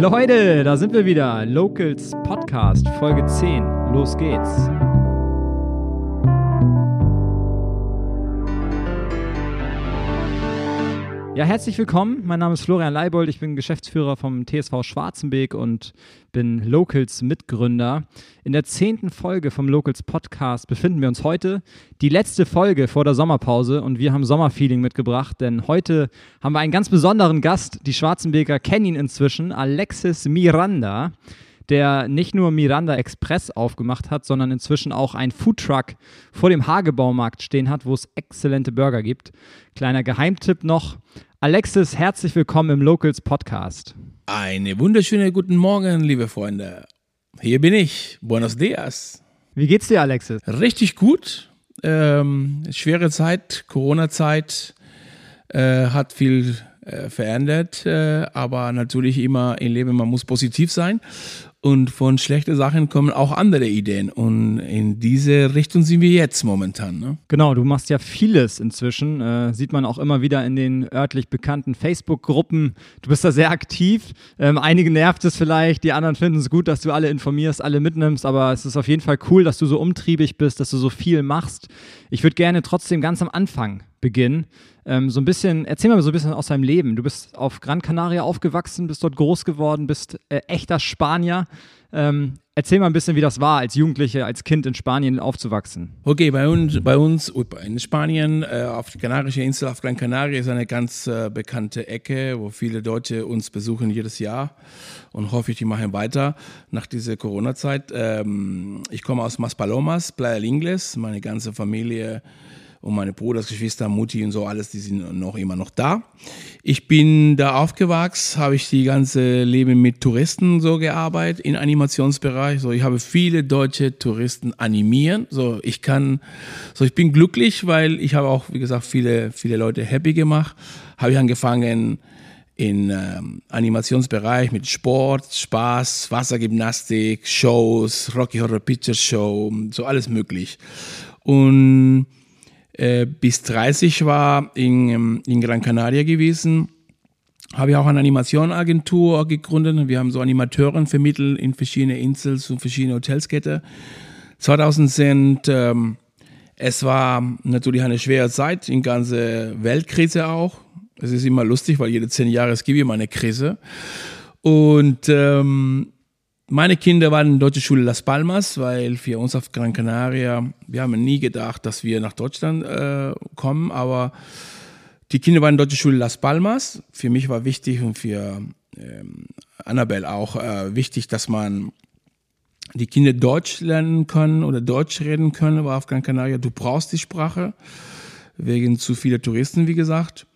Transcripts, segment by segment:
Leute, da sind wir wieder. Locals Podcast, Folge 10. Los geht's. Ja, herzlich willkommen. Mein Name ist Florian Leibold. Ich bin Geschäftsführer vom TSV Schwarzenbeek und bin Locals Mitgründer. In der zehnten Folge vom Locals Podcast befinden wir uns heute. Die letzte Folge vor der Sommerpause und wir haben Sommerfeeling mitgebracht, denn heute haben wir einen ganz besonderen Gast. Die Schwarzenbeker kennen ihn inzwischen, Alexis Miranda der nicht nur Miranda Express aufgemacht hat, sondern inzwischen auch einen Foodtruck vor dem Hagebaumarkt stehen hat, wo es exzellente Burger gibt. Kleiner Geheimtipp noch. Alexis, herzlich willkommen im Locals Podcast. Eine wunderschöne guten Morgen, liebe Freunde. Hier bin ich. Buenos dias. Wie geht's dir, Alexis? Richtig gut. Ähm, schwere Zeit, Corona-Zeit äh, hat viel äh, verändert, äh, aber natürlich immer im Leben, man muss positiv sein und von schlechten Sachen kommen auch andere Ideen. Und in diese Richtung sind wir jetzt momentan. Ne? Genau, du machst ja vieles inzwischen. Äh, sieht man auch immer wieder in den örtlich bekannten Facebook-Gruppen. Du bist da sehr aktiv. Ähm, einige nervt es vielleicht, die anderen finden es gut, dass du alle informierst, alle mitnimmst. Aber es ist auf jeden Fall cool, dass du so umtriebig bist, dass du so viel machst. Ich würde gerne trotzdem ganz am Anfang beginnen. Ähm, so ein bisschen, erzähl mal so ein bisschen aus deinem Leben. Du bist auf Gran Canaria aufgewachsen, bist dort groß geworden, bist äh, echter Spanier. Ähm, erzähl mal ein bisschen, wie das war, als Jugendliche, als Kind in Spanien aufzuwachsen. Okay, bei uns, bei uns in Spanien, äh, auf die Kanarische Insel, auf Gran Canaria, ist eine ganz äh, bekannte Ecke, wo viele Deutsche uns besuchen jedes Jahr und hoffe ich, die machen weiter nach dieser Corona-Zeit. Ähm, ich komme aus Maspalomas, Playa Ingles, meine ganze Familie und meine Brudersgeschwister, Mutti und so alles, die sind noch immer noch da. Ich bin da aufgewachsen, habe ich die ganze Leben mit Touristen so gearbeitet im Animationsbereich. So, ich habe viele deutsche Touristen animieren. So, ich kann, so ich bin glücklich, weil ich habe auch, wie gesagt, viele viele Leute happy gemacht. Habe ich angefangen in ähm, Animationsbereich mit Sport, Spaß, Wassergymnastik, Shows, Rocky Horror Picture Show, so alles möglich. Und äh, bis 30 war in, ähm, in Gran Canaria gewesen. Habe ich auch eine Animationagentur gegründet. Wir haben so Animateuren vermittelt in verschiedene Inseln und verschiedene Hotelskette. 2010, ähm, es war natürlich eine schwere Zeit, in ganze Weltkrise auch. Es ist immer lustig, weil jede zehn Jahre es gibt immer eine Krise. Und ähm, meine Kinder waren in der deutschen Schule Las Palmas, weil für uns auf Gran Canaria, wir haben nie gedacht, dass wir nach Deutschland äh, kommen, aber die Kinder waren in der deutschen Schule Las Palmas. Für mich war wichtig und für ähm, Annabelle auch äh, wichtig, dass man die Kinder Deutsch lernen können oder Deutsch reden können, aber auf Gran Canaria, du brauchst die Sprache, wegen zu viele Touristen, wie gesagt.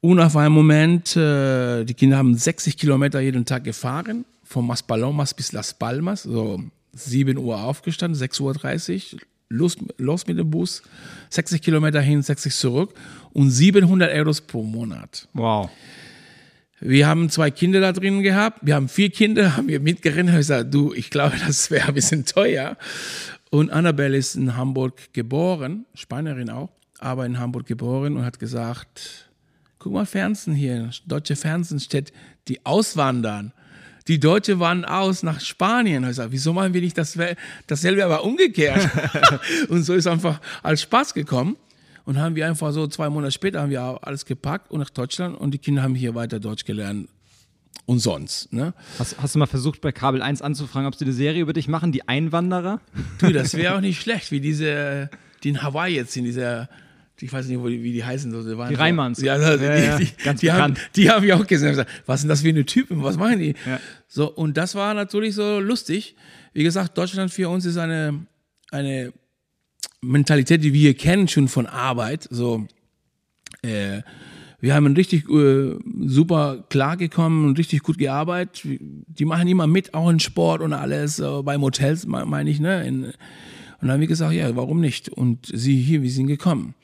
Und auf einen Moment, äh, die Kinder haben 60 Kilometer jeden Tag gefahren von Maspalomas bis Las Palmas, so 7 Uhr aufgestanden, 6.30 Uhr, los, los mit dem Bus, 60 Kilometer hin, 60 zurück und 700 Euros pro Monat. Wow. Wir haben zwei Kinder da drin gehabt. Wir haben vier Kinder, haben wir mitgerechnet. Ich gesagt, du, ich glaube, das wäre ein bisschen teuer. Und Annabelle ist in Hamburg geboren, Spanierin auch, aber in Hamburg geboren und hat gesagt, guck mal Fernsehen hier, deutsche Fernsehen steht, die auswandern. Die Deutsche wandern aus nach Spanien. Ich sage, wieso machen wir nicht das, dasselbe, aber umgekehrt? und so ist einfach als Spaß gekommen. Und haben wir einfach so zwei Monate später haben wir alles gepackt und nach Deutschland und die Kinder haben hier weiter Deutsch gelernt und sonst. Ne? Hast, hast, du mal versucht, bei Kabel 1 anzufragen, ob sie eine Serie über dich machen, die Einwanderer? Du, das wäre auch nicht schlecht, wie diese, die in Hawaii jetzt sind, diese ich weiß nicht, wie die heißen. So, die, die Reimanns. Ja, ja, die, die, ganz die bekannt. Haben, die habe ich auch gesehen. Was sind das für eine Typen? Was machen die? Ja. So, und das war natürlich so lustig. Wie gesagt, Deutschland für uns ist eine, eine Mentalität, die wir kennen schon von Arbeit. So, äh, wir haben richtig äh, super klargekommen und richtig gut gearbeitet. Die machen immer mit, auch in Sport und alles, äh, beim Hotels, meine ich, ne? In, und dann haben wir gesagt, ja, warum nicht? Und sie hier, wir sind gekommen.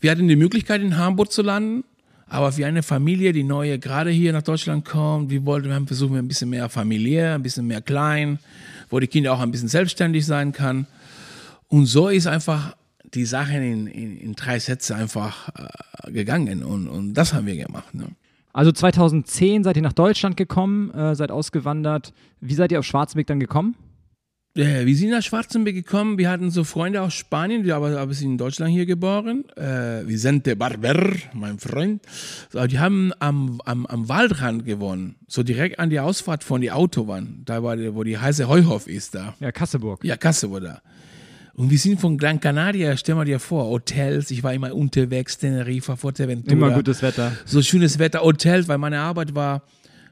Wir hatten die Möglichkeit, in Hamburg zu landen, aber für eine Familie, die neue gerade hier nach Deutschland kommt, wir wollten, wir haben versucht, ein bisschen mehr familiär, ein bisschen mehr klein, wo die Kinder auch ein bisschen selbstständig sein kann. Und so ist einfach die Sache in, in, in drei Sätze einfach äh, gegangen und, und das haben wir gemacht. Ne? Also 2010 seid ihr nach Deutschland gekommen, äh, seid ausgewandert. Wie seid ihr auf Schwarzenberg dann gekommen? Äh, wir sind nach Schwarzenberg gekommen. Wir hatten so Freunde aus Spanien, die aber, aber sind in Deutschland hier geboren. Äh, Vicente Barber, mein Freund. So, die haben am, am, am Waldrand gewonnen, so direkt an die Ausfahrt von der Autobahn, da war wo die heiße Heuhof ist da. Ja, Kasseburg. Ja, Kasseburg da. Und wir sind von Gran Canaria, stell mal dir vor, Hotels, ich war immer unterwegs, Tenerife, Fuerteventura. Immer gutes Wetter. So schönes Wetter, Hotels, weil meine Arbeit war,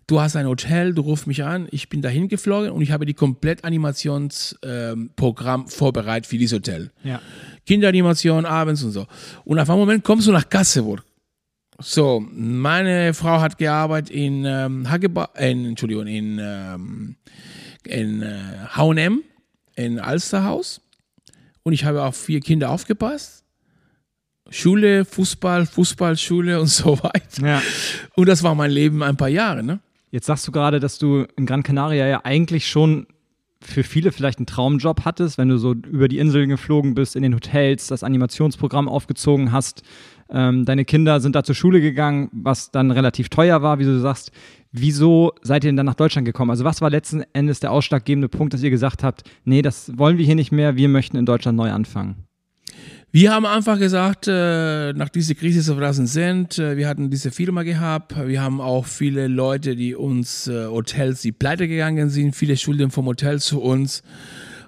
du hast ein Hotel, du rufst mich an, ich bin dahin geflogen und ich habe die komplett Animationsprogramm ähm, vorbereitet für dieses Hotel. Ja. Kinderanimation abends und so. Und auf einen Moment kommst du nach Kasseburg. So, meine Frau hat gearbeitet in ähm, Hageba, äh, Entschuldigung, in, ähm, in äh, H&M, in Alsterhaus. Und ich habe auf vier Kinder aufgepasst. Schule, Fußball, Fußball, Schule und so weiter. Ja. Und das war mein Leben ein paar Jahre, ne? Jetzt sagst du gerade, dass du in Gran Canaria ja eigentlich schon für viele vielleicht einen Traumjob hattest, wenn du so über die Inseln geflogen bist, in den Hotels, das Animationsprogramm aufgezogen hast. Ähm, deine Kinder sind da zur Schule gegangen, was dann relativ teuer war, wie du sagst. Wieso seid ihr denn dann nach Deutschland gekommen? Also was war letzten Endes der ausschlaggebende Punkt, dass ihr gesagt habt, nee, das wollen wir hier nicht mehr, wir möchten in Deutschland neu anfangen? Wir haben einfach gesagt, äh, nach dieser Krise 2010, äh, wir hatten diese Firma gehabt, wir haben auch viele Leute, die uns, äh, Hotels, die pleite gegangen sind, viele Schulden vom Hotel zu uns.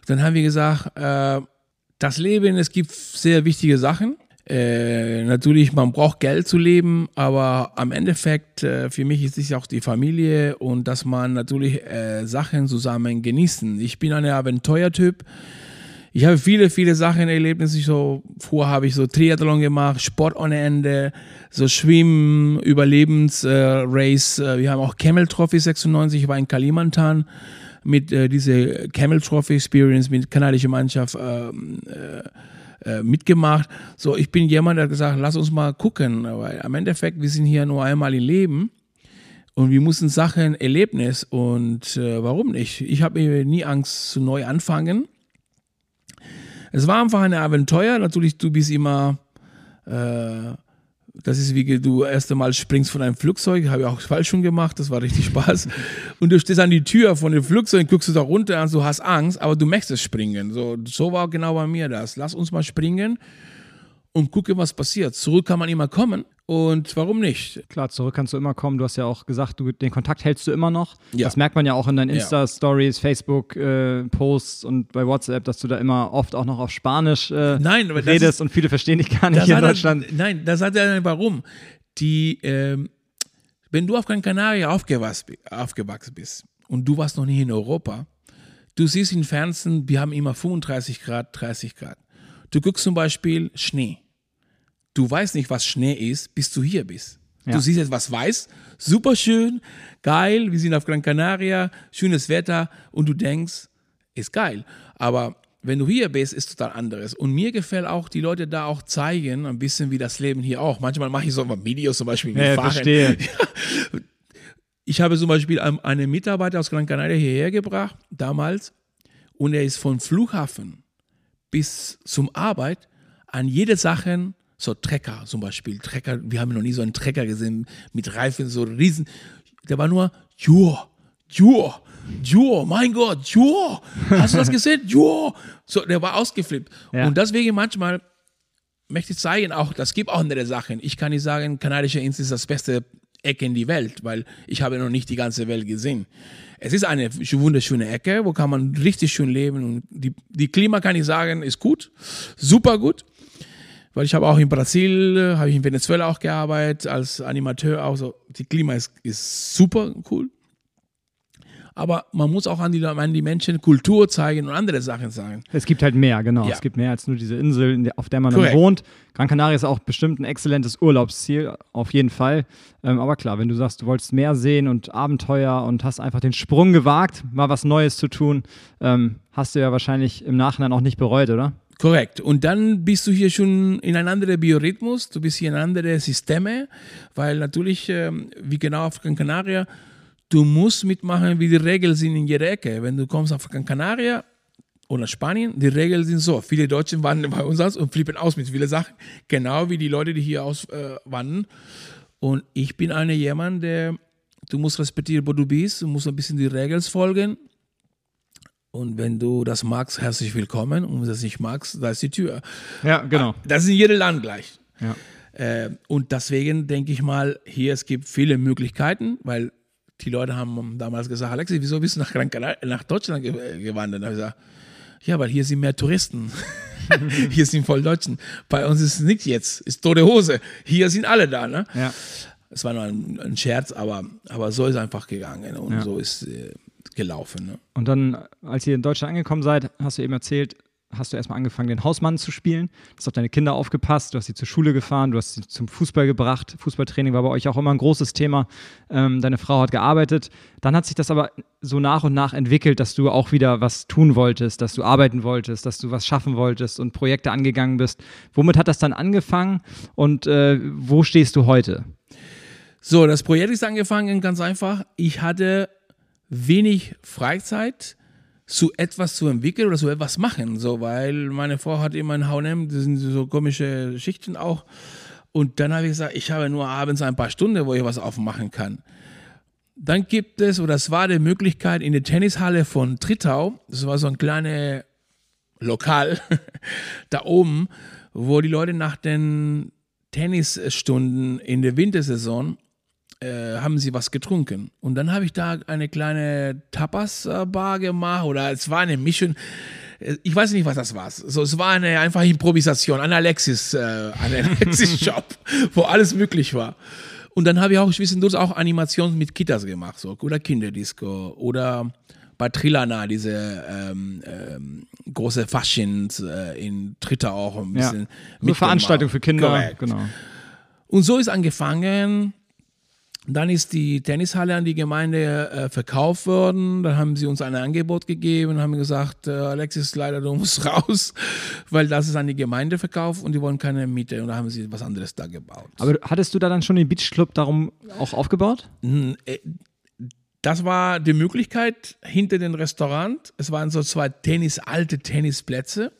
Dann haben wir gesagt, das Leben, es gibt sehr wichtige Sachen. Natürlich, man braucht Geld zu leben, aber am Endeffekt, für mich ist es auch die Familie und dass man natürlich Sachen zusammen genießen. Ich bin ein Abenteuertyp. Ich habe viele, viele Sachen erlebt. Ich so, vorher habe ich so Triathlon gemacht, Sport ohne Ende, so Schwimmen, Überlebensrace. Äh, wir haben auch Camel Trophy 96, ich war in Kalimantan mit äh, diese Camel Trophy Experience mit kanadischer Mannschaft ähm, äh, äh, mitgemacht. So, ich bin jemand, der hat gesagt, lass uns mal gucken, weil am Endeffekt, wir sind hier nur einmal im Leben und wir müssen Sachen Erlebnis und äh, warum nicht? Ich habe nie Angst zu neu anfangen es war einfach ein Abenteuer. Natürlich, du bist immer, äh, das ist wie du erst einmal springst von einem Flugzeug, habe ich auch falsch schon gemacht, das war richtig Spaß. Und du stehst an die Tür von dem Flugzeug, guckst du da runter und du hast Angst, aber du möchtest springen. So, so war genau bei mir das. Lass uns mal springen und gucke, was passiert. Zurück kann man immer kommen und warum nicht? Klar, zurück kannst du immer kommen. Du hast ja auch gesagt, du, den Kontakt hältst du immer noch. Ja. Das merkt man ja auch in deinen Insta-Stories, Facebook-Posts äh, und bei WhatsApp, dass du da immer oft auch noch auf Spanisch äh, nein, redest ist, und viele verstehen dich gar nicht hier in Deutschland. Er, nein, das hat er warum. Die, ähm, wenn du auf Gran Canaria aufgewachsen bist und du warst noch nie in Europa, du siehst im Fernsehen, wir haben immer 35 Grad, 30 Grad. Du guckst zum Beispiel Schnee. Du weißt nicht, was Schnee ist, bis du hier bist. Ja. Du siehst etwas weiß, super schön, geil, wir sind auf Gran Canaria, schönes Wetter und du denkst, ist geil. Aber wenn du hier bist, ist total anderes. Und mir gefällt auch, die Leute da auch zeigen, ein bisschen wie das Leben hier auch. Manchmal mache ich so Videos zum Beispiel, ja, fahren. Verstehe. Ich habe zum Beispiel einen Mitarbeiter aus Gran Canaria hierher gebracht, damals, und er ist von Flughafen bis zum Arbeit an jede Sache, so Trecker zum Beispiel, Trecker, wir haben noch nie so einen Trecker gesehen mit Reifen, so riesen, der war nur, joa, joa, joa, mein Gott, joa, hast du das gesehen? Joa, so, der war ausgeflippt. Ja. Und deswegen manchmal möchte ich zeigen, auch, das gibt auch andere Sachen. Ich kann nicht sagen, kanadische Insel ist das beste Ecke in die Welt, weil ich habe noch nicht die ganze Welt gesehen. Es ist eine wunderschöne Ecke, wo kann man richtig schön leben und die, die Klima kann ich sagen, ist gut, super gut. Weil ich habe auch in Brasil, habe ich in Venezuela auch gearbeitet als Animateur. Auch so. Die Klima ist, ist super cool aber man muss auch an die, an die Menschen Kultur zeigen und andere Sachen sagen. Es gibt halt mehr, genau. Ja. Es gibt mehr als nur diese Insel, auf der man dann wohnt. Gran Canaria ist auch bestimmt ein exzellentes Urlaubsziel, auf jeden Fall. Ähm, aber klar, wenn du sagst, du wolltest mehr sehen und Abenteuer und hast einfach den Sprung gewagt, mal was Neues zu tun, ähm, hast du ja wahrscheinlich im Nachhinein auch nicht bereut, oder? Korrekt. Und dann bist du hier schon in einem anderen Biorhythmus, du bist hier in andere Systeme, weil natürlich, ähm, wie genau auf Gran Canaria, du musst mitmachen, wie die Regeln sind in jeder Ecke. Wenn du kommst auf Gran Canaria oder Spanien, die Regeln sind so. Viele Deutsche wandern bei uns aus und flippen aus mit vielen Sachen. Genau wie die Leute, die hier auswandern. Äh, Und ich bin einer jemand, der, du musst respektieren, wo du bist, du musst ein bisschen die Regeln folgen. Und wenn du das magst, herzlich willkommen. Und wenn du das nicht magst, da ist die Tür. Ja, genau. Das ist in jedem Land gleich. Ja. Äh, und deswegen denke ich mal, hier es gibt viele Möglichkeiten, weil die Leute haben damals gesagt, Alexi, wieso bist du nach, nach Deutschland ge- gewandert? Da habe ich gesagt, ja, weil hier sind mehr Touristen. hier sind voll Deutschen. Bei uns ist nichts jetzt, ist tote Hose. Hier sind alle da. Ne? Ja. Es war nur ein, ein Scherz, aber, aber so ist einfach gegangen und Ja. so ist äh, gelaufen. Ne? Und dann, als ihr in Deutschland angekommen seid, hast du eben erzählt, hast du erstmal angefangen, den Hausmann zu spielen. Du hast auf deine Kinder aufgepasst, du hast sie zur Schule gefahren, du hast sie zum Fußball gebracht. Fußballtraining war bei euch auch immer ein großes Thema. Ähm, deine Frau hat gearbeitet. Dann hat sich das aber so nach und nach entwickelt, dass du auch wieder was tun wolltest, dass du arbeiten wolltest, dass du was schaffen wolltest und Projekte angegangen bist. Womit hat das dann angefangen und äh, wo stehst du heute? So, das Projekt ist angefangen ganz einfach. Ich hatte wenig Freizeit, zu etwas zu entwickeln oder zu etwas machen, so, weil meine Frau hat immer ein H&M, das sind so komische Schichten auch. Und dann habe ich gesagt, ich habe nur abends ein paar Stunden, wo ich was aufmachen kann. Dann gibt es, oder es war die Möglichkeit in der Tennishalle von Trittau, das war so ein kleines Lokal da oben, wo die Leute nach den Tennisstunden in der Wintersaison äh, haben sie was getrunken. Und dann habe ich da eine kleine Tapas-Bar gemacht oder es war eine Mischung. Äh, Ich weiß nicht, was das war. So, es war eine einfache Improvisation, ein Alexis, äh, ein Alexis-Shop, wo alles möglich war. Und dann habe ich auch zwischendurch auch Animationen mit Kitas gemacht, so oder Kinderdisco oder bei Trilana diese ähm, ähm, große Faschins äh, in Tritter auch ein Ja. bisschen. So mitgemacht. Veranstaltung für Kinder. Korrekt. Genau. Und so ist angefangen. Dann ist die Tennishalle an die Gemeinde äh, verkauft worden. Dann haben sie uns ein Angebot gegeben und haben gesagt, äh, Alexis, leider du musst raus, weil das ist an die Gemeinde verkauft und die wollen keine Miete. Und da haben sie was anderes da gebaut. Aber hattest du da dann schon den Beachclub darum auch aufgebaut? Äh, Das war die Möglichkeit hinter dem Restaurant. Es waren so zwei Tennis, alte Tennisplätze.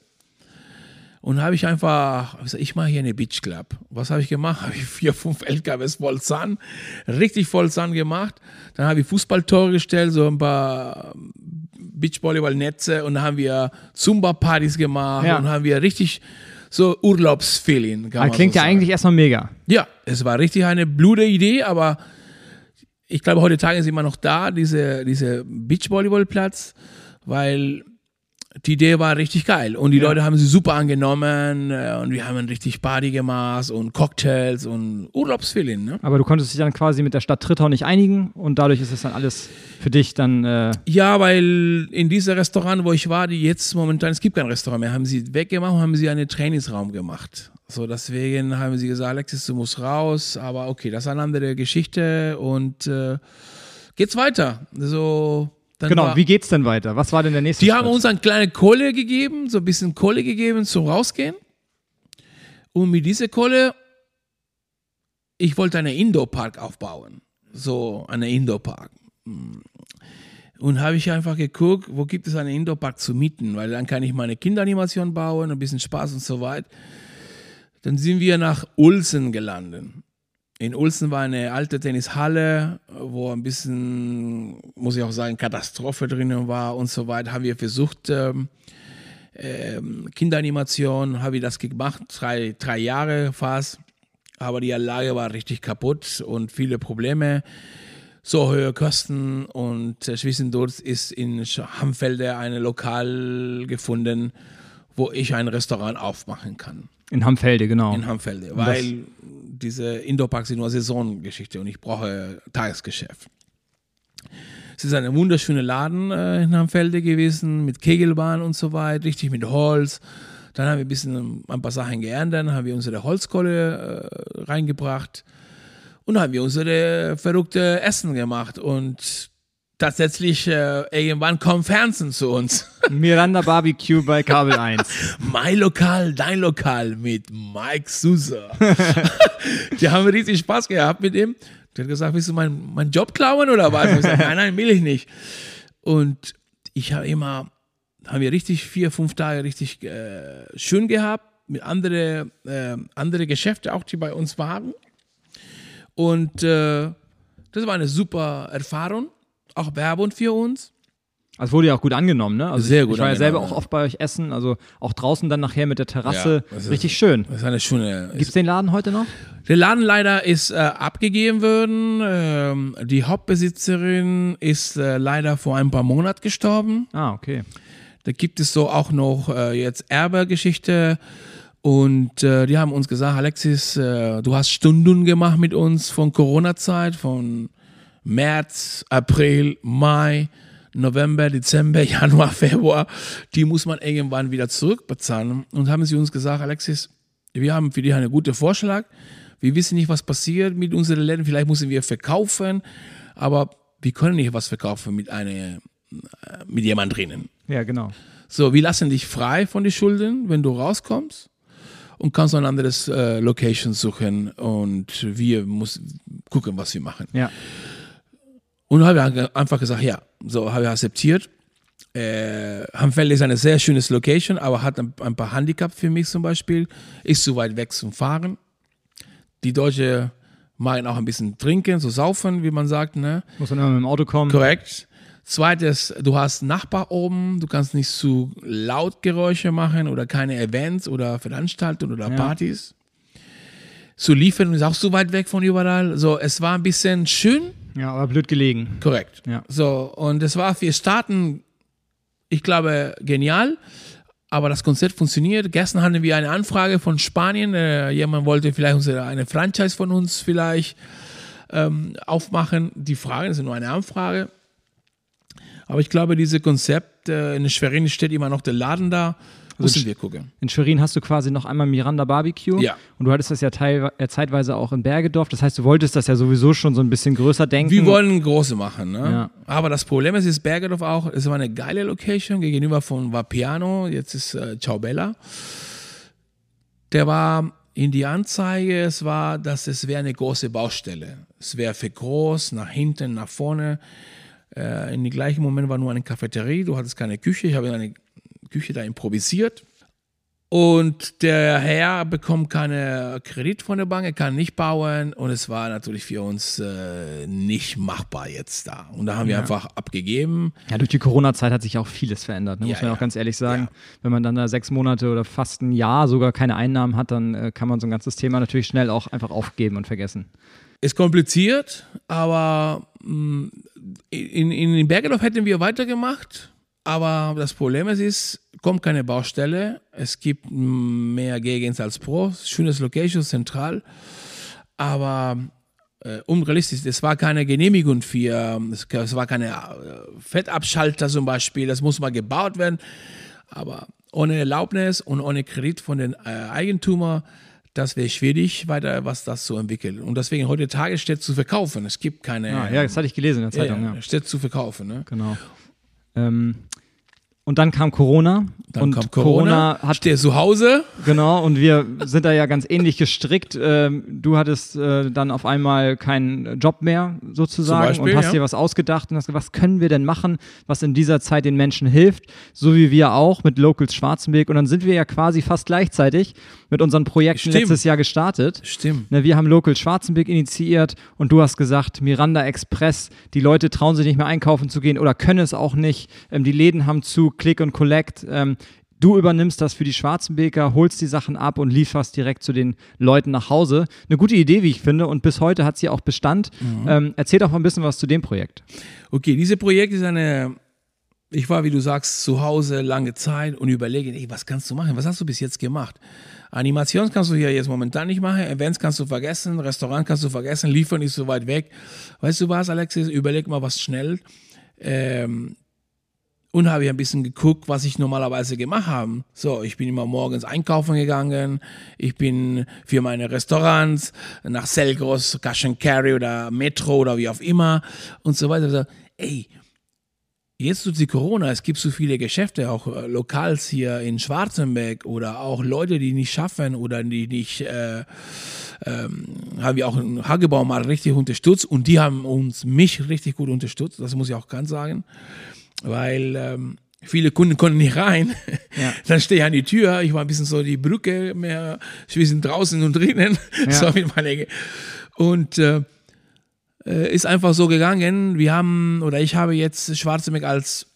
Und habe ich einfach, gesagt, ich mache hier eine Beach Club. Was habe ich gemacht? Habe ich vier, fünf LKWs voll Sand, richtig voll Sand gemacht. Dann habe ich Fußballtore gestellt, so ein paar Beachvolleyball-Netze und dann haben wir Zumba-Partys gemacht Ja. und haben wir richtig so Urlaubsfeeling. kann man klingt so ja eigentlich erstmal mega. Ja, es war richtig eine blöde Idee, aber ich glaube, heutzutage ist immer noch da, diese, diese Beachvolleyballplatz, weil die Idee war richtig geil und die Ja. Leute haben sie super angenommen äh, und wir haben richtig Party gemacht und Cocktails und Urlaubsfeeling. Ne? Aber du konntest dich dann quasi mit der Stadt Trittau nicht einigen und dadurch ist es dann alles für dich dann. Äh, Ja, weil in diesem Restaurant, wo ich war, die jetzt momentan, es gibt kein Restaurant mehr, haben sie weggemacht und haben sie einen Trainingsraum gemacht. So, deswegen haben sie gesagt, Alexis, du musst raus, aber okay, das ist eine andere Geschichte und äh, geht's weiter. So, dann genau, war, wie geht's denn weiter? Was war denn der nächste die Schritt? haben uns eine kleine Kohle gegeben, so ein bisschen Kohle gegeben zum Rausgehen. Und mit dieser Kohle, ich wollte einen Indoor-Park aufbauen. So, einen Indoor-Park. Und habe ich einfach geguckt, wo gibt es einen Indoor-Park zu mieten, weil dann kann ich meine Kinderanimation bauen, ein bisschen Spaß und so weiter. Dann sind wir nach Ulsen gelandet. In Ulsen war eine alte Tennishalle, wo ein bisschen, muss ich auch sagen, Katastrophe drinnen war und so weiter. Haben wir versucht, ähm, ähm, Kinderanimation, habe ich das gemacht, drei, drei Jahre fast. Aber die Anlage war richtig kaputt und viele Probleme. So hohe Kosten und äh, zwischendurch ist in Hamfelde ein Lokal gefunden, wo ich ein Restaurant aufmachen kann In Hamfelde, genau. in Hamfelde, weil diese Indoor-Parks sind nur Saisongeschichte und ich brauche Tagesgeschäft. Es ist ein wunderschöner Laden äh, in Hamfelde gewesen, mit Kegelbahn und so weiter, richtig mit Holz. Dann haben wir ein bisschen ein paar Sachen dann haben wir unsere Holzkohle äh, reingebracht und haben wir unsere verrückte Essen gemacht und tatsächlich äh, irgendwann kommen Fernsehen zu uns. Miranda Barbecue bei Kabel 1. Mein Lokal, dein Lokal mit Mike Sousa. die haben richtig Spaß gehabt mit ihm. Der hat gesagt, willst du meinen mein Job klauen oder was? Ich gesagt, nein, nein, will ich nicht. Und ich habe immer, haben wir richtig vier, fünf Tage richtig äh, schön gehabt mit andere, äh, andere Geschäfte auch, die bei uns waren. Und äh, das war eine super Erfahrung, auch Werbung für uns. Also wurde ja auch gut angenommen, ne? Also Sehr ich, gut Ich war ja selber auch oft bei euch essen, also auch draußen dann nachher mit der Terrasse. Ja, ist- Richtig schön. Das ist eine schöne. Gibt es den Laden heute noch? Der Laden leider ist äh, abgegeben worden. Ähm, die Hauptbesitzerin ist äh, leider vor ein paar Monaten gestorben. Ah, okay. Da gibt es so auch noch äh, jetzt Erbegeschichte. Und äh, die haben uns gesagt, Alexis, äh, du hast Stunden gemacht mit uns von Corona-Zeit, von März, April, Mai, November, Dezember, Januar, Februar. Die muss man irgendwann wieder zurückbezahlen. Und haben sie uns gesagt, Alexis, wir haben für dich einen guten Vorschlag. Wir wissen nicht, was passiert mit unseren Läden. Vielleicht müssen wir verkaufen, aber wir können nicht was verkaufen mit einer, äh, mit jemand drinnen. Ja, genau. So, wir lassen dich frei von den Schulden, wenn du rauskommst und kannst ein anderes äh, Location suchen und wir müssen gucken, was wir machen. Ja. Und habe ich einfach gesagt, ja, so habe ich akzeptiert. Äh, Hamfeld ist eine sehr schönes Location, aber hat ein, ein paar Handicap für mich zum Beispiel. Ist zu weit weg zum Fahren. Die Deutsche machen auch ein bisschen trinken, so saufen, wie man sagt, ne? Muss dann immer mit dem Auto kommen. Korrekt. Zweites, du hast Nachbar oben, du kannst nicht zu laut Geräusche machen oder keine Events oder Veranstaltungen oder Ja. Partys. Zu liefern ist auch so weit weg von überall. So, es war ein bisschen schön, Ja, aber blöd gelegen. korrekt. Ja. So, und es war für Starten, ich glaube, genial. Aber das Konzept funktioniert. Gestern hatten wir eine Anfrage von Spanien. Äh, jemand wollte vielleicht unsere, eine Franchise von uns vielleicht ähm, aufmachen. Die Frage das ist nur eine Anfrage. Aber ich glaube, dieses Konzept, äh, in Schwerin steht immer noch der Laden da. Müssen wir gucken. In Schwerin hast du quasi noch einmal Miranda Barbecue. Ja. Und du hattest das ja teil, äh, zeitweise auch in Bergedorf. Das heißt, du wolltest das ja sowieso schon so ein bisschen größer denken. Wir wollen große machen, ne? Ja. Aber das Problem ist, ist Bergedorf auch, es war eine geile Location gegenüber von Vapiano, jetzt ist äh, Ciao Bella. Der war in die Anzeige, es war, dass es wäre eine große Baustelle. Es wäre für groß, nach hinten, nach vorne. Äh, in dem gleichen Moment war nur eine Cafeterie, du hattest keine Küche, ich habe eine Küche da improvisiert. Und der Herr bekommt keine Kredit von der Bank, er kann nicht bauen und es war natürlich für uns äh, nicht machbar jetzt da. Und da haben wir Ja. einfach abgegeben. Ja, durch die Corona-Zeit hat sich auch vieles verändert, ne? Ja, muss man ja. auch ganz ehrlich sagen. Wenn man dann da sechs Monate oder fast ein Jahr sogar keine Einnahmen hat, dann äh, kann man so ein ganzes Thema natürlich schnell auch einfach aufgeben und vergessen. Ist kompliziert, aber mh, in, in Bergedorf hätten wir weitergemacht. Aber das Problem ist, ist, kommt keine Baustelle. Es gibt mehr Gegens als Pro. Schönes Location, zentral. Aber äh, unrealistisch. Es war keine Genehmigung für, es, es war keine äh, Fettabschalter zum Beispiel. Das muss mal gebaut werden. Aber ohne Erlaubnis und ohne Kredit von den äh, Eigentümer, das wäre schwierig, weiter was das zu entwickeln. Und deswegen heutzutage steht zu verkaufen. Es gibt keine. Ah, ja, das hatte ich gelesen in der Zeitung, ja. ja, steht zu verkaufen. Ne? Genau. Ähm, und dann kam Corona. Dann und kam Corona, hat steht zu Hause. Genau, und wir sind da ja ganz ähnlich gestrickt. Ähm, du hattest äh, dann auf einmal keinen Job mehr sozusagen Beispiel, und hast ja. dir was ausgedacht und hast gesagt, was können wir denn machen, was in dieser Zeit den Menschen hilft, so wie wir auch mit Locals Schwarzenberg. Und dann sind wir ja quasi fast gleichzeitig mit unseren Projekten Stimmt. letztes Jahr gestartet. Stimmt. Ne, wir haben Local Schwarzenberg initiiert und du hast gesagt, Miranda Express, die Leute trauen sich nicht mehr einkaufen zu gehen oder können es auch nicht. Ähm, die Läden haben zu, Click und Collect. Ähm, du übernimmst das für die Schwarzenbeker, holst die Sachen ab und lieferst direkt zu den Leuten nach Hause. Eine gute Idee, wie ich finde, und bis heute hat sie auch Bestand. Ähm, erzähl doch mal ein bisschen was zu dem Projekt. Okay, dieses Projekt ist eine. Ich war, wie du sagst, zu Hause lange Zeit und überlege, ey, was kannst du machen? Was hast du bis jetzt gemacht? Animation kannst du hier jetzt momentan nicht machen, Events kannst du vergessen, Restaurant kannst du vergessen, liefern ist so weit weg. Weißt du was, Alexis? Überleg mal was schnell. Ähm, und habe ich ein bisschen geguckt, was ich normalerweise gemacht habe. So, ich bin immer morgens einkaufen gegangen. Ich bin für meine Restaurants nach Selgros, Cash and Carry oder Metro oder wie auch immer und so weiter. So, ey, jetzt durch die Corona, es gibt so viele Geschäfte, auch äh, Lokals hier in Schwarzenberg oder auch Leute, die nicht schaffen oder die nicht, äh, ähm, haben wir auch einen Hagebau mal richtig unterstützt und die haben uns, mich richtig gut unterstützt, das muss ich auch ganz sagen, weil ähm, viele Kunden konnten nicht rein. Ja. Dann stehe ich an die Tür, ich war ein bisschen so die Brücke mehr zwischen draußen und drinnen, Ja. so mit meine, und äh, äh, ist einfach so gegangen. Wir haben, oder ich habe jetzt Schwarzenberg als,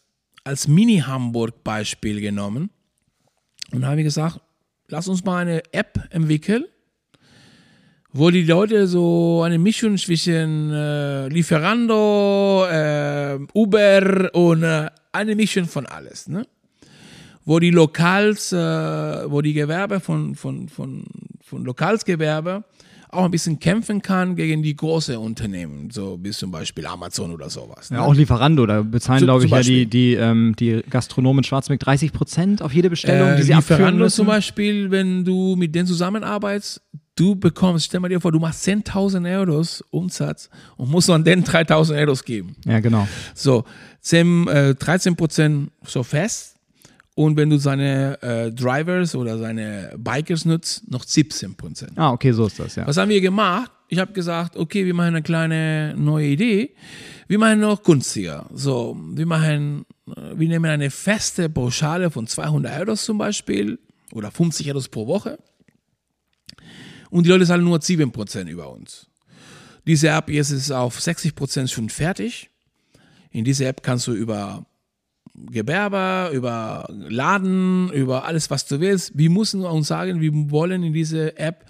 als Mini-Hamburg-Beispiel genommen und habe gesagt, lass uns mal eine App entwickeln, wo die Leute so eine Mischung zwischen äh, Lieferando, äh, Uber und äh, eine Mischung von alles, ne? Wo die Lokals, äh, wo die Gewerbe von, von, von, von Lokalsgewerbe auch ein bisschen kämpfen kann gegen die großen Unternehmen, so wie zum Beispiel Amazon oder sowas. Ne? Ja, auch Lieferando, da bezahlen, glaube ich, ja die, die, ähm, die Gastronomen Schwarzmeck 30 Prozent auf jede Bestellung, äh, die sie Lieferando zum Beispiel, wenn du mit denen zusammenarbeitst, du bekommst, stell mal dir vor, du machst 10.000 Euros Umsatz und musst an den 3.000 Euros geben. Ja, genau. So, 10, äh, 13 Prozent so fest und wenn du seine äh, Drivers oder seine Bikers nutzt, noch 17 Prozent. Ah, okay, so ist das, ja. Was haben wir gemacht? Ich habe gesagt, okay, wir machen eine kleine neue Idee. Wir machen noch günstiger. So, wir machen, äh, wir nehmen eine feste Pauschale von 200 Euro zum Beispiel oder 50 Euro pro Woche. Und die Leute zahlen nur 7 Prozent über uns. Diese App jetzt ist auf 60 Prozent schon fertig. In dieser App kannst du über Gewerbe, über Laden, über alles, was du willst. Wir müssen uns sagen, wir wollen in diese App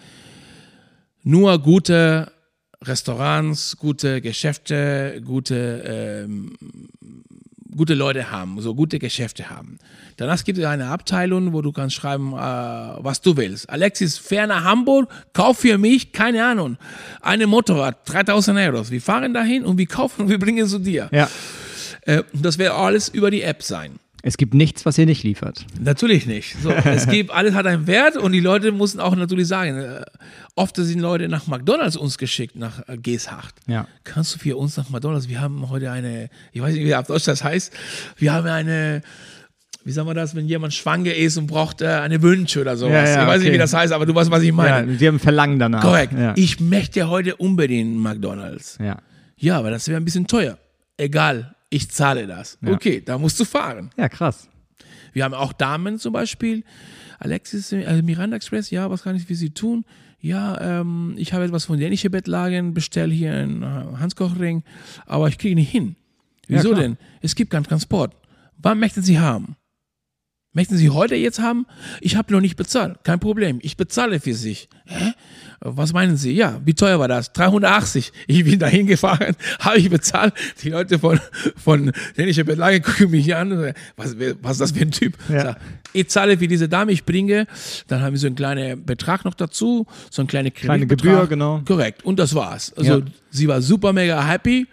nur gute Restaurants, gute Geschäfte, gute, ähm, gute Leute haben, so gute Geschäfte haben. Danach gibt es eine Abteilung, wo du kannst schreiben, äh, was du willst. Alexis, fahr nach Hamburg, kauf für mich, keine Ahnung, eine Motorrad, 3000 Euro. Wir fahren dahin und wir kaufen und wir bringen es zu dir. Ja. Äh, das wird alles über die App sein. Es gibt nichts, was ihr nicht liefert. Natürlich nicht. So, es gibt, alles hat einen Wert und die Leute müssen auch natürlich sagen, äh, oft sind Leute nach McDonalds uns geschickt, nach äh, Geeshacht. Ja. Kannst du für uns nach McDonalds? Wir haben heute eine, ich weiß nicht, wie auf Deutsch das heißt, wir haben eine, wie sagen wir das, wenn jemand schwanger ist und braucht äh, eine Wünsche oder sowas. Ja, ja, ich weiß okay. nicht, wie das heißt, aber du weißt, was ich meine. Ja, die haben Verlangen danach. Korrekt. Ja. Ich möchte heute unbedingt McDonalds. Ja. Ja, aber das wäre ein bisschen teuer. Egal, ich zahle das. Ja. Okay, da musst du fahren. Ja, krass. Wir haben auch Damen zum Beispiel. Alexis, also Miranda Express, ja, was kann ich für Sie tun? Ja, ähm, ich habe etwas von dänische Bettlagen, bestelle hier einen Hanskochring, aber ich kriege nicht hin. Wieso ja, denn? Es gibt keinen Transport. Wann möchten Sie haben? Möchten Sie heute jetzt haben? Ich habe noch nicht bezahlt. Kein Problem. Ich bezahle für sich. Hä? Was meinen Sie? Ja, wie teuer war das? 380. Ich bin dahin gefahren, habe ich bezahlt. Die Leute von, von dänischer Betlage gucken mich an. Was, was ist das für ein Typ? Ja. Ich zahle für diese Dame, ich bringe. Dann haben wir so einen kleinen Betrag noch dazu. So eine kleine Kleine Gebühr, genau. Korrekt. Und das war's. Also, ja. sie war super mega happy.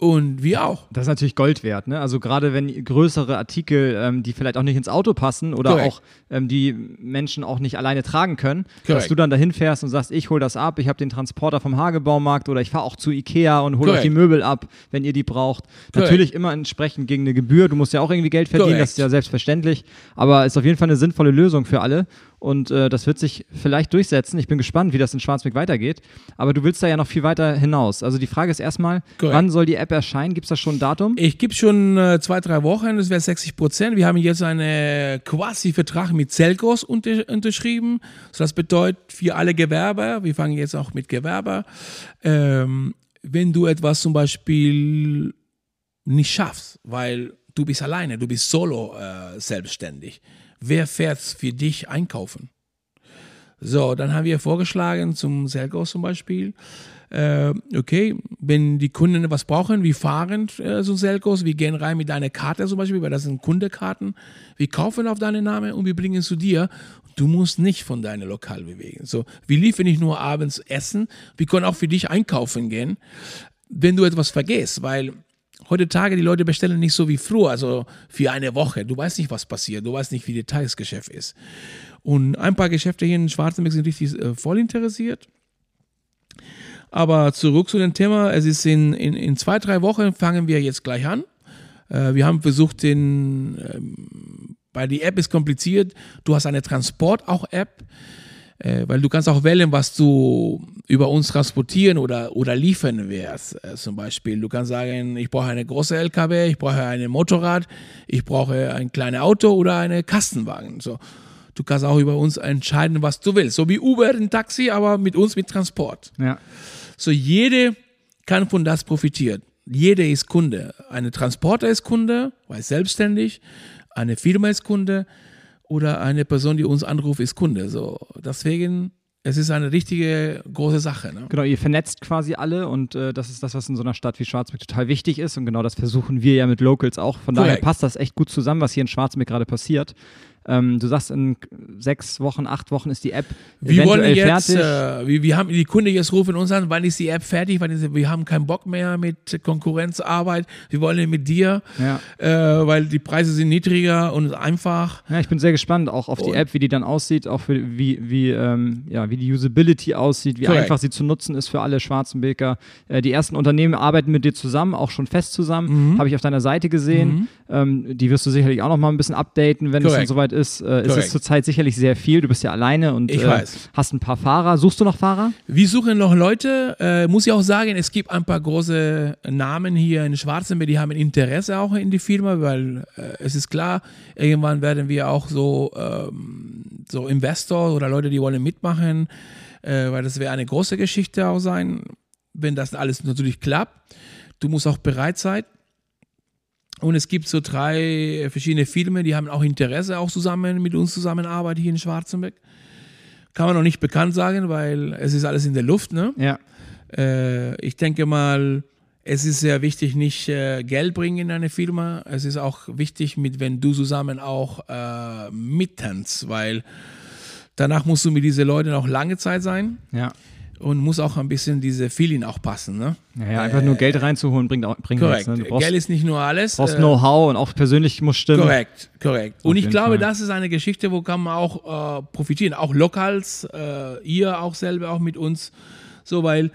Und wir auch. Das ist natürlich Gold wert, ne? Also gerade wenn größere Artikel, ähm, die vielleicht auch nicht ins Auto passen oder Correct. auch ähm, die Menschen auch nicht alleine tragen können, Correct. dass du dann dahin fährst und sagst, ich hole das ab, ich habe den Transporter vom Hagebaumarkt oder ich fahre auch zu Ikea und hole euch die Möbel ab, wenn ihr die braucht. Correct. Natürlich immer entsprechend gegen eine Gebühr. Du musst ja auch irgendwie Geld verdienen, das ist ja selbstverständlich. Aber ist auf jeden Fall eine sinnvolle Lösung für alle. Und äh, das wird sich vielleicht durchsetzen. Ich bin gespannt, wie das in Schwarzbeck weitergeht. Aber du willst da ja noch viel weiter hinaus. Also die Frage ist erstmal, Correct. wann soll die App erscheinen? Gibt es da schon ein Datum? Ich gebe schon äh, zwei, drei Wochen, das wäre 60 Prozent. Wir haben jetzt einen Quasi-Vertrag mit Zelkos unter, unterschrieben. So, das bedeutet für alle Gewerber, wir fangen jetzt auch mit Gewerber, ähm, wenn du etwas zum Beispiel nicht schaffst, weil du bist alleine, du bist solo äh, selbstständig wer fährt für dich einkaufen? So, dann haben wir vorgeschlagen zum Selgos zum Beispiel, äh, okay, wenn die Kunden was brauchen, wir fahren äh, zum Selgos, wir gehen rein mit deiner Karte zum Beispiel, weil das sind Kundekarten, wir kaufen auf deinen Namen und wir bringen es zu dir. Du musst nicht von deinem Lokal bewegen. So, wir liefern nicht nur abends Essen, wir können auch für dich einkaufen gehen, wenn du etwas vergisst, weil heutzutage die Leute bestellen nicht so wie früher, also für eine Woche. Du weißt nicht, was passiert, du weißt nicht, wie das Tagesgeschäft ist. Und ein paar Geschäfte hier in Schwarzenberg sind richtig äh, voll interessiert. Aber zurück zu dem Thema, es ist in, in, in zwei, drei Wochen fangen wir jetzt gleich an. Äh, wir haben versucht, den, ähm, weil die App ist kompliziert, du hast eine Transport auch App äh, weil du kannst auch wählen, was du über uns transportieren oder, oder liefern wirst. Äh, zum Beispiel, du kannst sagen, ich brauche eine große LKW, ich brauche ein Motorrad, ich brauche ein kleines Auto oder einen Kastenwagen. So. Du kannst auch über uns entscheiden, was du willst. So wie Uber, ein Taxi, aber mit uns mit Transport. Ja. So jede kann von das profitieren. Jeder ist Kunde. Eine Transporter ist Kunde, weil selbstständig. Eine Firma ist Kunde oder eine Person, die uns anruft, ist Kunde. So, deswegen es ist eine richtige große Sache. Ne? Genau, ihr vernetzt quasi alle und äh, das ist das, was in so einer Stadt wie Schwarzbeck total wichtig ist und genau das versuchen wir ja mit Locals auch. Von Correct. daher passt das echt gut zusammen, was hier in Schwarzbeck gerade passiert. Ähm, du sagst, in sechs Wochen, acht Wochen ist die App wir wollen jetzt, fertig. Äh, wir, wir haben die Kunde jetzt rufen uns an, wann ist die App fertig? Wann ist, wir haben keinen Bock mehr mit Konkurrenzarbeit. Wir wollen mit dir, ja. äh, weil die Preise sind niedriger und einfach. Ja, ich bin sehr gespannt auch auf die und App, wie die dann aussieht, auch für, wie, wie, ähm, ja, wie die Usability aussieht, wie Correct. einfach sie zu nutzen ist für alle Schwarzenbeker. Äh, die ersten Unternehmen arbeiten mit dir zusammen, auch schon fest zusammen. Mhm. Habe ich auf deiner Seite gesehen. Mhm. Ähm, die wirst du sicherlich auch noch mal ein bisschen updaten, wenn Correct. es dann soweit ist. Äh, es ist zurzeit sicherlich sehr viel. Du bist ja alleine und äh, hast ein paar Fahrer. Suchst du noch Fahrer? Wir suchen noch Leute. Äh, muss ich auch sagen, es gibt ein paar große Namen hier in Schwarzenberg, die haben Interesse auch in die Firma, weil äh, es ist klar, irgendwann werden wir auch so, ähm, so Investor oder Leute, die wollen mitmachen, äh, weil das wäre eine große Geschichte auch sein, wenn das alles natürlich klappt. Du musst auch bereit sein. Und es gibt so drei verschiedene Filme, die haben auch Interesse, auch zusammen mit uns zusammenarbeiten hier in Schwarzenberg. Kann man noch nicht bekannt sagen, weil es ist alles in der Luft. Ne? Ja. Äh, ich denke mal, es ist sehr wichtig, nicht äh, Geld bringen in eine Firma. Es ist auch wichtig, mit wenn du zusammen auch äh, mittanzt, weil danach musst du mit diesen Leuten auch lange Zeit sein. Ja und muss auch ein bisschen diese Feeling auch passen. Ne? Ja, einfach äh, nur Geld reinzuholen bringt, auch, bringt korrekt. nichts. Ne? Geld ist nicht nur alles. Du brauchst äh, Know-how und auch persönlich muss stimmen. Korrekt, korrekt. Und ich glaube, Fall. das ist eine Geschichte, wo kann man auch äh, profitieren. Auch Lokals, äh, ihr auch selber, auch mit uns. So, weil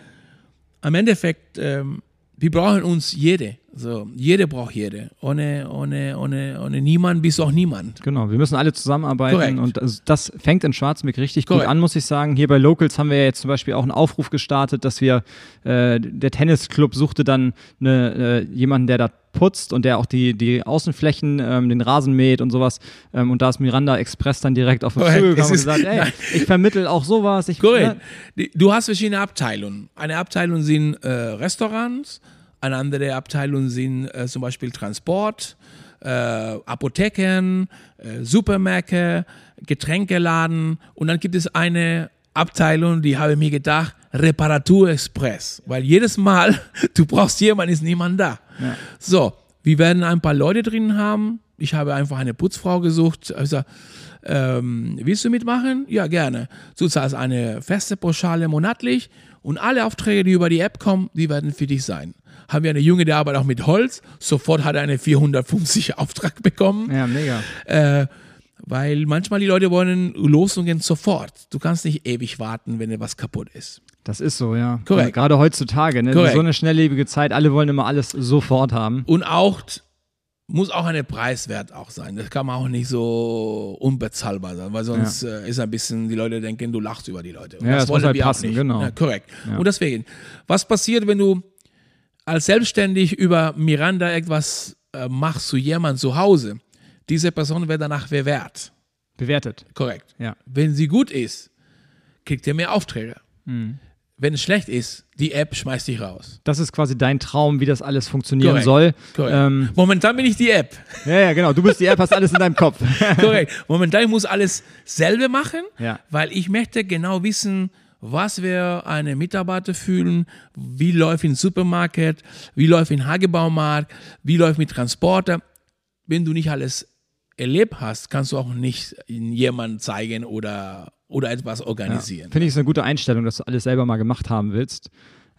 am Endeffekt, ähm, wir brauchen uns jede. So, jede braucht jede. Ohne, ohne, ohne, ohne niemand bist auch niemand. Genau, wir müssen alle zusammenarbeiten Correct. und das, das, fängt in Schwarzenberg richtig Correct. gut an, muss ich sagen. Hier bei Locals haben wir ja jetzt zum Beispiel auch einen Aufruf gestartet, dass wir, äh, der Tennisclub suchte dann eine, äh, jemanden, der da putzt und der auch die, die Außenflächen, ähm, den Rasen mäht und sowas. Ähm, und da ist Miranda Express dann direkt auf uns zugekommen und gesagt, ey, ich vermittel auch sowas. Ich, ne? Du hast verschiedene Abteilungen. Eine Abteilung sind äh, Restaurants, eine andere Abteilung sind äh, zum Beispiel Transport, äh, Apotheken, äh, Supermärkte, Getränkeladen und dann gibt es eine Abteilung, die habe ich mir gedacht, Reparatur Express, weil jedes Mal, du brauchst jemanden, ist niemand da. Ja. So, wir werden ein paar Leute drin haben. Ich habe einfach eine Putzfrau gesucht. Also, ähm, willst du mitmachen? Ja, gerne. Du zahlst eine feste Pauschale monatlich und alle Aufträge, die über die App kommen, die werden für dich sein haben wir eine Junge, der arbeitet auch mit Holz. Sofort hat er eine 450 Auftrag bekommen. Ja, mega. Äh, weil manchmal die Leute wollen Losungen sofort. Du kannst nicht ewig warten, wenn etwas kaputt ist. Das ist so, ja. Korrekt. Gerade heutzutage, ne? So eine schnelllebige Zeit, alle wollen immer alles sofort haben. Und auch muss auch eine Preiswert auch sein. Das kann man auch nicht so unbezahlbar sein, weil sonst ja. äh, ist ein bisschen, die Leute denken, du lachst über die Leute. Und ja, das, das wollen halt wir passen, genau. Ja, korrekt. Ja. Und deswegen, was passiert, wenn du als selbstständig über Miranda etwas äh, machst zu jemandem zu Hause, diese Person wird danach bewährt. Bewertet. Korrekt. Ja. Wenn sie gut ist, kriegt ihr mehr Aufträge. Mhm. Wenn es schlecht ist, die App schmeißt dich raus. Das ist quasi dein Traum, wie das alles funktionieren Korrekt. soll. Korrekt. Ähm, Momentan bin ich die App. Ja, ja, genau. Du bist die App, hast alles in deinem Kopf. Korrekt. Momentan muss alles selber machen, ja. weil ich möchte genau wissen, was wir eine Mitarbeiter fühlen, wie läuft im Supermarkt, wie läuft im Hagebaumarkt, wie läuft mit Transporter. Wenn du nicht alles erlebt hast, kannst du auch nicht jemandem zeigen oder, oder etwas organisieren. Ja, Finde ich es eine gute Einstellung, dass du alles selber mal gemacht haben willst.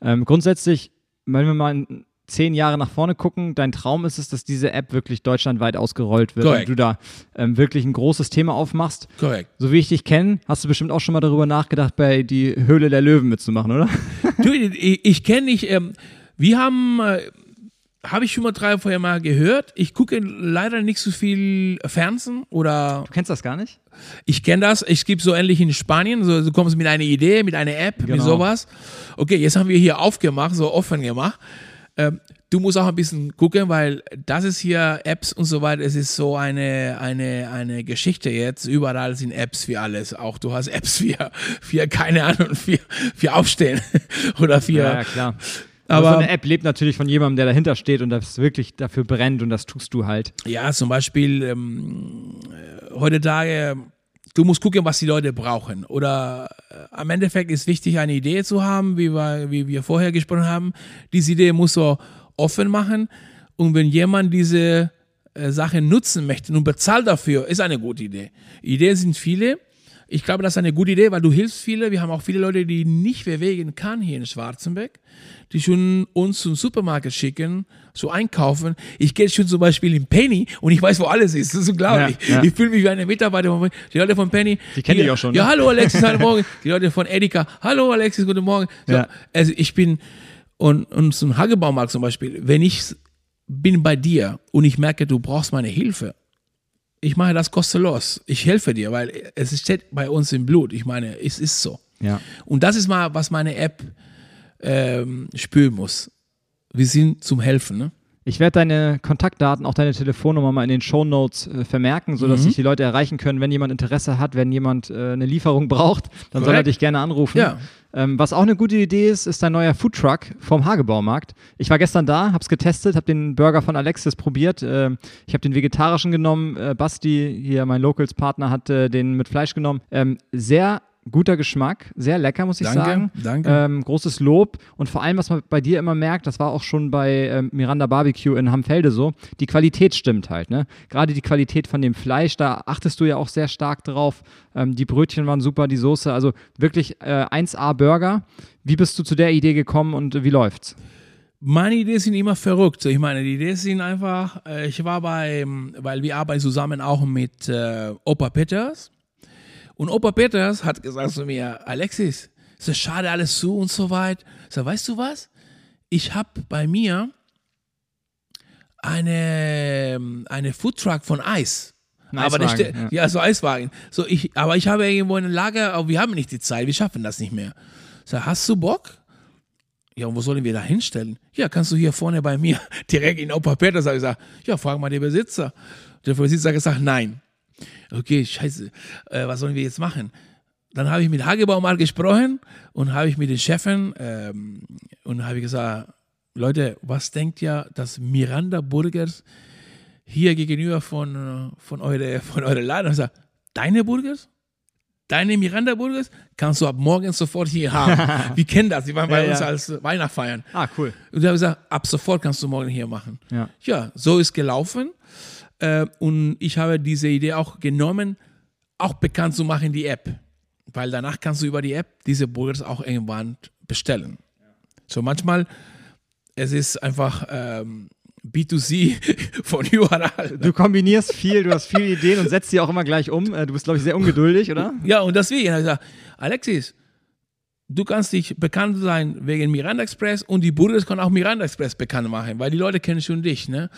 Ähm, grundsätzlich, wenn wir mal zehn Jahre nach vorne gucken, dein Traum ist es, dass diese App wirklich deutschlandweit ausgerollt wird Correct. und du da ähm, wirklich ein großes Thema aufmachst. Korrekt. So wie ich dich kenne, hast du bestimmt auch schon mal darüber nachgedacht, bei die Höhle der Löwen mitzumachen, oder? Du, ich, ich kenne dich, ähm, wir haben, äh, habe ich schon mal drei vorher mal gehört. Ich gucke leider nicht so viel Fernsehen oder. Du kennst das gar nicht? Ich kenne das. Ich gibt so ähnlich in Spanien. So, du kommst mit einer Idee, mit einer App, genau. mit sowas. Okay, jetzt haben wir hier aufgemacht, so offen gemacht. Ähm, du musst auch ein bisschen gucken, weil das ist hier Apps und so weiter. Es ist so eine, eine, eine Geschichte jetzt. Überall sind Apps für alles. Auch du hast Apps für, für keine Ahnung, für, für Aufstehen oder für. Ja, ja klar. Aber, Aber so eine App lebt natürlich von jemandem, der dahinter steht und das wirklich dafür brennt und das tust du halt. Ja, zum Beispiel ähm, heutzutage, du musst gucken, was die Leute brauchen. Oder äh, am Endeffekt ist wichtig, eine Idee zu haben, wie wir, wie wir vorher gesprochen haben. Diese Idee muss so offen machen. Und wenn jemand diese äh, Sache nutzen möchte und bezahlt dafür, ist eine gute Idee. Ideen sind viele. Ich glaube, das ist eine gute Idee, weil du hilfst viele. Wir haben auch viele Leute, die nicht bewegen kann hier in Schwarzenberg, die schon uns zum Supermarkt schicken, so einkaufen. Ich gehe schon zum Beispiel in Penny und ich weiß, wo alles ist. Das ist unglaublich. Ja, ja. Ich fühle mich wie eine Mitarbeiter. Die Leute von Penny. Die kennen ich auch schon. Ja, ne? hallo Alexis, hallo Morgen. Die Leute von Edeka. Hallo Alexis, guten Morgen. So, ja. Also ich bin, und, und zum Hagebaumarkt zum Beispiel, wenn ich bin bei dir und ich merke, du brauchst meine Hilfe, ich mache das kostenlos. Ich helfe dir, weil es steht bei uns im Blut. Ich meine, es ist so. Ja. Und das ist mal, was meine App ähm, spüren muss. Wir sind zum Helfen. Ne? Ich werde deine Kontaktdaten, auch deine Telefonnummer mal in den Show Notes äh, vermerken, sodass mhm. sich die Leute erreichen können, wenn jemand Interesse hat, wenn jemand äh, eine Lieferung braucht, dann Correct. soll er dich gerne anrufen. Ja. Ähm, was auch eine gute Idee ist, ist dein neuer Foodtruck vom Hagebaumarkt. Ich war gestern da, habe es getestet, habe den Burger von Alexis probiert. Äh, ich habe den vegetarischen genommen. Äh, Basti, hier mein Locals-Partner, hat den mit Fleisch genommen. Ähm, sehr guter Geschmack, sehr lecker, muss ich danke, sagen. Danke. Ähm, großes Lob. Und vor allem, was man bei dir immer merkt, das war auch schon bei ähm, Miranda Barbecue in Hamfelde so, die Qualität stimmt halt. Ne? Gerade die Qualität von dem Fleisch, da achtest du ja auch sehr stark drauf. Ähm, die Brötchen waren super, die Soße, also wirklich äh, 1A Burger. Wie bist du zu der Idee gekommen und äh, wie läuft's? Meine Ideen sind immer verrückt. Ich meine, die Ideen sind einfach, äh, ich war bei, weil wir arbeiten zusammen auch mit äh, Opa Peters und Opa Peters hat gesagt zu mir, Alexis, ist das schade alles zu und so weit. Ich sag, weißt du was? Ich habe bei mir eine, eine Foodtruck von Eis. aber der, ja. ja. so Eiswagen. So ich, aber ich habe irgendwo ein Lager, aber wir haben nicht die Zeit, wir schaffen das nicht mehr. Sag, hast du Bock? Ja, und wo sollen wir da hinstellen? Ja, kannst du hier vorne bei mir direkt in Opa Peters. Ich sag, ja, frag mal den Besitzer. Der Besitzer hat gesagt, nein okay, scheiße, äh, was sollen wir jetzt machen? Dann habe ich mit Hagebau mal gesprochen und habe ich mit den Chefen ähm, und habe gesagt, Leute, was denkt ihr, dass Miranda Burgers hier gegenüber von, von eure, von eure Laden? Ich sage, deine Burgers? Deine Miranda Burgers kannst du ab morgen sofort hier haben. Wir kennen das, die waren bei ja, uns ja. als Weihnacht feiern. Ah, cool. Und da habe ich gesagt, ab sofort kannst du morgen hier machen. Ja, ja so ist gelaufen. Äh, und ich habe diese Idee auch genommen, auch bekannt zu machen, die App. Weil danach kannst du über die App diese Burgers auch irgendwann bestellen. So manchmal, es ist einfach ähm, B2C von überall. Du kombinierst viel, du hast viele Ideen und setzt sie auch immer gleich um. Äh, du bist, glaube ich, sehr ungeduldig, oder? Ja, und deswegen habe ich gesagt, Alexis, du kannst dich bekannt sein wegen Miranda Express und die Burgers können auch Miranda Express bekannt machen, weil die Leute kennen schon dich. Ne?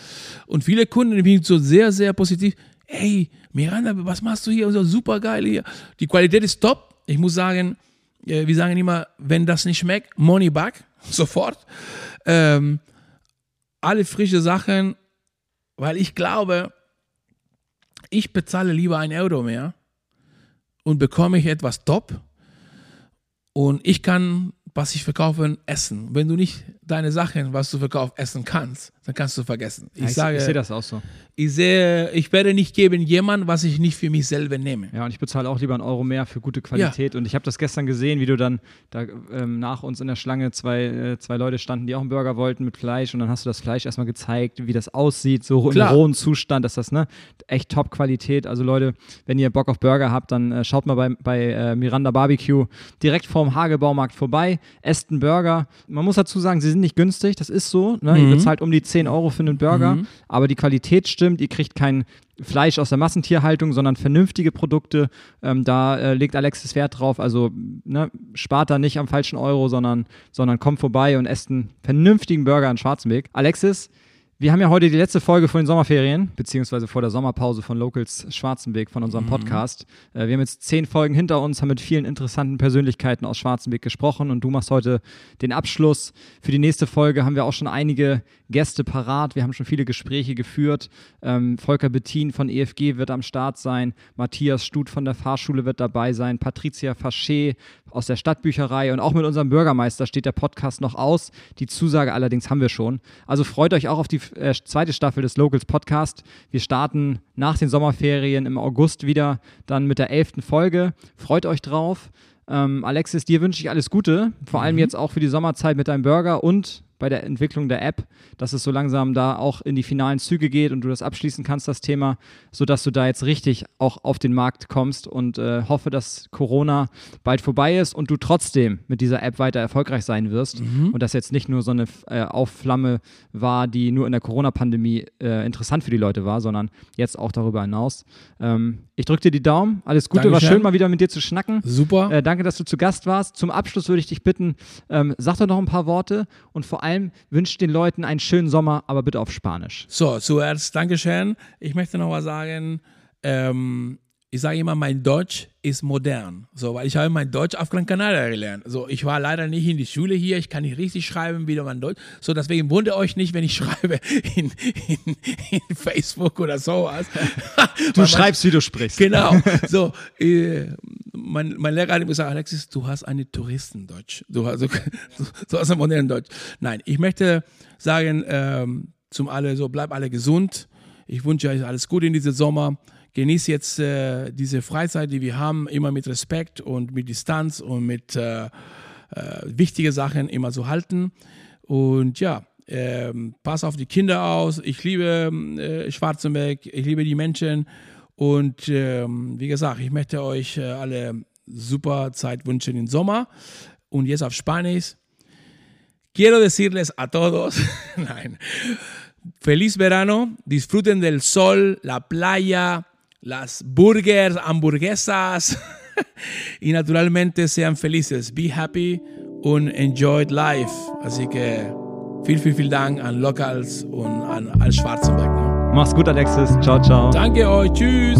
Und viele Kunden sind so sehr, sehr positiv. Ey, Miranda, was machst du hier? so super geil hier. Die Qualität ist top. Ich muss sagen, äh, wir sagen immer, wenn das nicht schmeckt, Money back, sofort. Ähm, alle frische Sachen, weil ich glaube, ich bezahle lieber ein Euro mehr und bekomme ich etwas top und ich kann, was ich verkaufe, essen. Wenn du nicht deine Sachen, was du verkaufst, essen kannst, dann kannst du vergessen. Ich, ja, ich sage, ich sehe das auch so. Ich sehe, ich werde nicht geben jemand, was ich nicht für mich selber nehme. Ja, und ich bezahle auch lieber einen Euro mehr für gute Qualität. Ja. Und ich habe das gestern gesehen, wie du dann da ähm, nach uns in der Schlange zwei, äh, zwei Leute standen, die auch einen Burger wollten mit Fleisch. Und dann hast du das Fleisch erstmal gezeigt, wie das aussieht, so Klar. im rohen Zustand. Das ist das, ne? Echt Top-Qualität. Also Leute, wenn ihr Bock auf Burger habt, dann äh, schaut mal bei, bei äh, Miranda Barbecue direkt vorm Hagebaumarkt vorbei. Einen Burger. Man muss dazu sagen, sie sind nicht günstig, das ist so. Ne? Mhm. Ihr bezahlt um die 10 Euro für einen Burger, mhm. aber die Qualität stimmt, ihr kriegt kein Fleisch aus der Massentierhaltung, sondern vernünftige Produkte. Ähm, da äh, legt Alexis Wert drauf. Also ne, spart da nicht am falschen Euro, sondern, sondern kommt vorbei und esst einen vernünftigen Burger in Schwarzenberg. Alexis, Wir haben ja heute die letzte Folge vor den Sommerferien, beziehungsweise vor der Sommerpause von Locals Schwarzenberg von unserem mhm. Podcast. Äh, wir haben jetzt zehn Folgen hinter uns, haben mit vielen interessanten Persönlichkeiten aus Schwarzenberg gesprochen und du machst heute den Abschluss. Für die nächste Folge haben wir auch schon einige Gäste parat. Wir haben schon viele Gespräche geführt. Ähm, Volker Bettin von EFG wird am Start sein. Matthias Stut von der Fahrschule wird dabei sein. Patricia Faché aus der Stadtbücherei und auch mit unserem Bürgermeister steht der Podcast noch aus. Die Zusage allerdings haben wir schon. Also freut euch auch auf die äh, zweite Staffel des Locals Podcast. Wir starten nach den Sommerferien im August wieder dann mit der elften Folge. Freut euch drauf. Ähm, Alexis, dir wünsche ich alles Gute, vor allem mhm. jetzt auch für die Sommerzeit mit deinem Burger und bei der Entwicklung der App, dass es so langsam da auch in die finalen Züge geht und du das abschließen kannst, das Thema, sodass du da jetzt richtig auch auf den Markt kommst und äh, hoffe, dass Corona bald vorbei ist und du trotzdem mit dieser App weiter erfolgreich sein wirst mhm. und das jetzt nicht nur so eine äh, Aufflamme war, die nur in der Corona-Pandemie äh, interessant für die Leute war, sondern jetzt auch darüber hinaus. Ähm, ich drücke dir die Daumen, alles Gute, Dankeschön. war schön mal wieder mit dir zu schnacken. Super. Äh, danke, dass du zu Gast warst. Zum Abschluss würde ich dich bitten, ähm, sag doch noch ein paar Worte und vor allem wünscht den Leuten einen schönen Sommer, aber bitte auf Spanisch. So, zuerst Dankeschön. Ich möchte noch mal sagen, ähm, ich sage immer, mein Deutsch ist modern. So, weil ich habe mein Deutsch auf Gran Canaria gelernt. So, ich war leider nicht in die Schule hier, ich kann nicht richtig schreiben, wie mein Deutsch. So, deswegen wundert euch nicht, wenn ich schreibe in, in, in Facebook oder sowas. Du schreibst, wie du sprichst. Genau. So, äh, mein, mein Lehrer hat mir gesagt, Alexis, du hast eine Touristendeutsch. Du hast, du, du hast ein modernen Deutsch. Nein, ich möchte sagen, ähm, zum alle, so bleib alle gesund. Ich wünsche euch alles Gute in diesem Sommer. Genießt jetzt äh, diese Freizeit, die wir haben, immer mit Respekt und mit Distanz und mit äh, äh, wichtige Sachen immer zu halten. Und ja, ähm, pass auf die Kinder aus. Ich liebe äh, Schwarzenberg, ich liebe die Menschen und ähm, wie gesagt, ich möchte euch äh, alle super Zeit wünschen im Sommer. Und jetzt auf Spanisch. Quiero decirles a todos, nein, feliz verano, disfruten del sol, la playa, las burgers, hamburguesas y naturalmente sean felices. Be happy und enjoy life. Así que viel, viel, vielen Dank an Locals und an Al Schwarzenberg. Mach's gut, Alexis. Ciao, ciao. Danke euch. Tschüss.